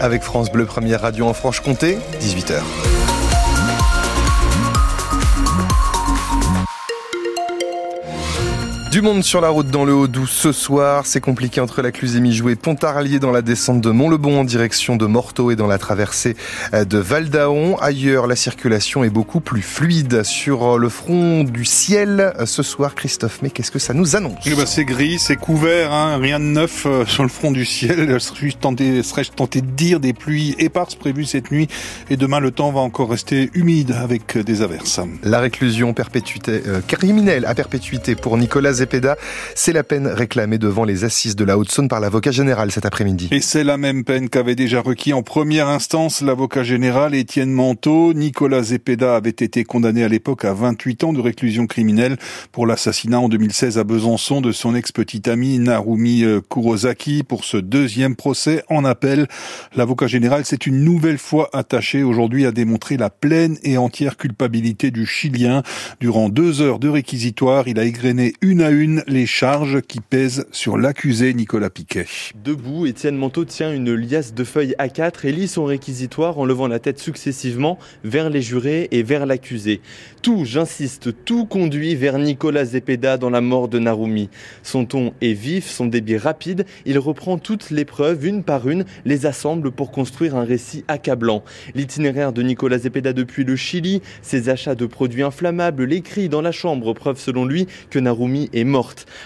Avec France Bleu, première radio en Franche-Comté, 18h. Du monde sur la route dans le Haut-Doubs ce soir. C'est compliqué entre la Cluse et Mijou et Pontarlier dans la descente de Mont-le-Bon en direction de Morteau et dans la traversée euh, de Val-d'Aon. Ailleurs, la circulation est beaucoup plus fluide. Sur le front du ciel, euh, ce soir, Christophe, mais qu'est-ce que ça nous annonce? Eh ben, C'est gris, c'est couvert, hein, rien de neuf euh, sur le front du ciel. Serais-je tenté, serais tenté de dire des pluies éparses prévues cette nuit? Et demain le temps va encore rester humide avec des averses. La réclusion perpétuité, criminelle à perpétuité pour Nicolas c'est la peine réclamée devant les assises de la Haute-Saône par l'avocat général cet après-midi. Et c'est la même peine qu'avait déjà requis en première instance l'avocat général Étienne Manteau. Nicolas Zepeda avait été condamné à l'époque à 28 ans de réclusion criminelle pour l'assassinat en 2016 à Besançon de son ex-petite amie Narumi euh, Kurosaki pour ce deuxième procès en appel. L'avocat général s'est une nouvelle fois attaché aujourd'hui à démontrer la pleine et entière culpabilité du Chilien. Durant deux heures de réquisitoire, il a égrené une à une les charges qui pèsent sur l'accusé Nicolas Piquet. Debout, Étienne Manteau tient une liasse de feuilles A4 et lit son réquisitoire en levant la tête successivement vers les jurés et vers l'accusé. Tout, j'insiste, tout conduit vers Nicolas Zepeda dans la mort de Narumi. Son ton est vif, son débit rapide, il reprend toutes les preuves une par une, les assemble pour construire un récit accablant. L'itinéraire de Nicolas Zepeda depuis le Chili, ses achats de produits inflammables, les cris dans la chambre, preuve selon lui que Narumi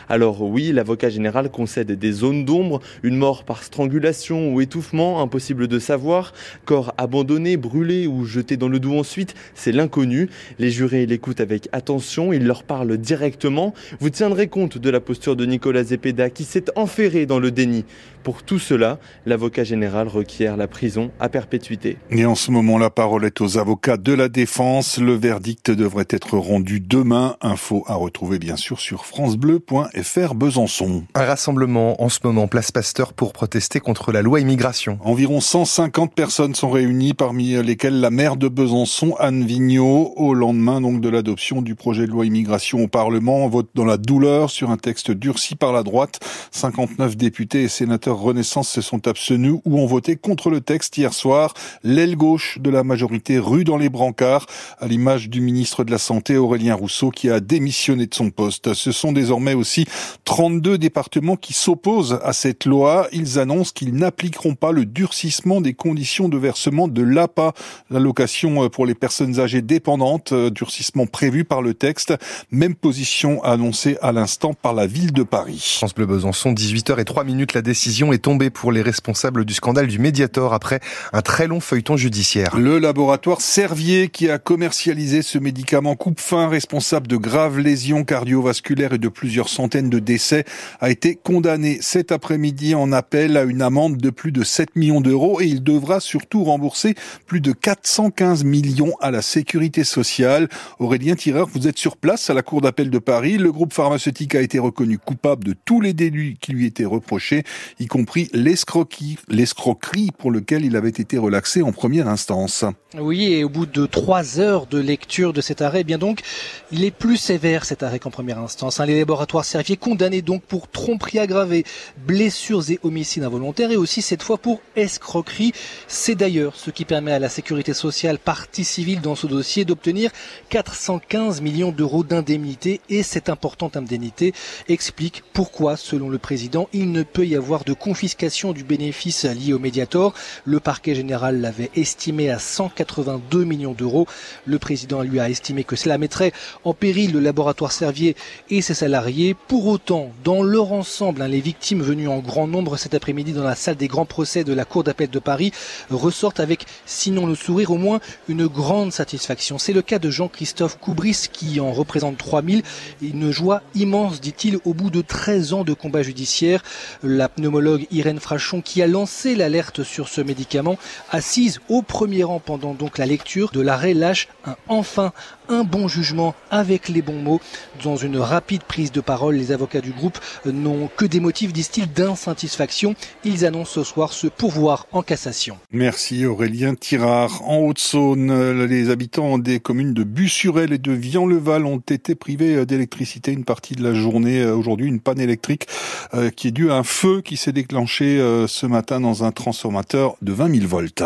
Alors oui, l'avocat général concède des zones d'ombre, une mort par strangulation ou étouffement, impossible de savoir, corps abandonné, brûlé ou jeté dans le doux ensuite, c'est l'inconnu. Les jurés l'écoutent avec attention, il leur parle directement. Vous tiendrez compte de la posture de Nicolas Zepeda qui s'est enferré dans le déni. Pour tout cela, l'avocat général requiert la prison à perpétuité. Et en ce moment, la parole est aux avocats de la défense. Le verdict devrait être rendu demain. Info à retrouver bien sûr sur francebleu.fr Besançon. Un rassemblement en ce moment, place Pasteur, pour protester contre la loi immigration. Environ 150 personnes sont réunies, parmi lesquelles la maire de Besançon, Anne Vigneault, au lendemain donc de l'adoption du projet de loi immigration au Parlement. On vote dans la douleur sur un texte durci par la droite. 59 députés et sénateurs Renaissance se sont abstenus ou ont voté contre le texte hier soir. L'aile gauche de la majorité rue dans les brancards, à l'image du ministre de la Santé Aurélien Rousseau qui a démissionné de son poste. Ce sont désormais aussi 32 départements qui s'opposent à cette loi. Ils annoncent qu'ils n'appliqueront pas le durcissement des conditions de versement de l'APA, l'allocation pour les personnes âgées dépendantes, durcissement prévu par le texte. Même position annoncée à l'instant par la ville de Paris. Besançon, 18h et 3 minutes, la décision est tombée pour les responsables du scandale du Mediator après un très long feuilleton judiciaire. Le laboratoire Servier qui a commercialisé ce médicament coupe-fin responsable de graves lésions cardiovasculaires et de plusieurs centaines de décès a été condamné cet après-midi en appel à une amende de plus de 7 millions d'euros et il devra surtout rembourser plus de 415 millions à la sécurité sociale. Aurélien Tireur, vous êtes sur place à la Cour d'appel de Paris. Le groupe pharmaceutique a été reconnu coupable de tous les délits qui lui étaient reprochés, compris l'escroquerie, pour lequel il avait été relaxé en première instance. Oui, et au bout de trois heures de lecture de cet arrêt, eh bien donc, il est plus sévère cet arrêt qu'en première instance. Hein. Les laboratoires Servier condamnés donc pour tromperie aggravée, blessures et homicides involontaires, et aussi cette fois pour escroquerie. C'est d'ailleurs ce qui permet à la sécurité sociale, partie civile dans ce dossier, d'obtenir 415 millions d'euros d'indemnité, et cette importante indemnité explique pourquoi, selon le président, il ne peut y avoir de confiscation du bénéfice lié au Mediator. Le parquet général l'avait estimé à 182 millions d'euros. Le président lui a estimé que cela mettrait en péril le laboratoire Servier et ses salariés. Pour autant, dans leur ensemble, hein, les victimes venues en grand nombre cet après-midi dans la salle des grands procès de la Cour d'appel de Paris ressortent avec, sinon le sourire, au moins une grande satisfaction. C'est le cas de Jean-Christophe Coubris qui en représente 3000. Une joie immense, dit-il, au bout de 13 ans de combat judiciaire. La pneumologue Irène Frachon qui a lancé l'alerte sur ce médicament, assise au premier rang pendant donc la lecture de l'arrêt, lâche un enfin un bon jugement avec les bons mots. Dans une rapide prise de parole, les avocats du groupe n'ont que des motifs, disent-ils, d'insatisfaction. Ils annoncent ce soir ce pourvoir en cassation. Merci Aurélien Tirard. En Haute-Saône, les habitants des communes de Bussurel et de Vian-le-Val ont été privés d'électricité une partie de la journée. Aujourd'hui, une panne électrique euh, qui est due à un feu qui s'est déclenché euh, ce matin dans un transformateur de 20 000 volts.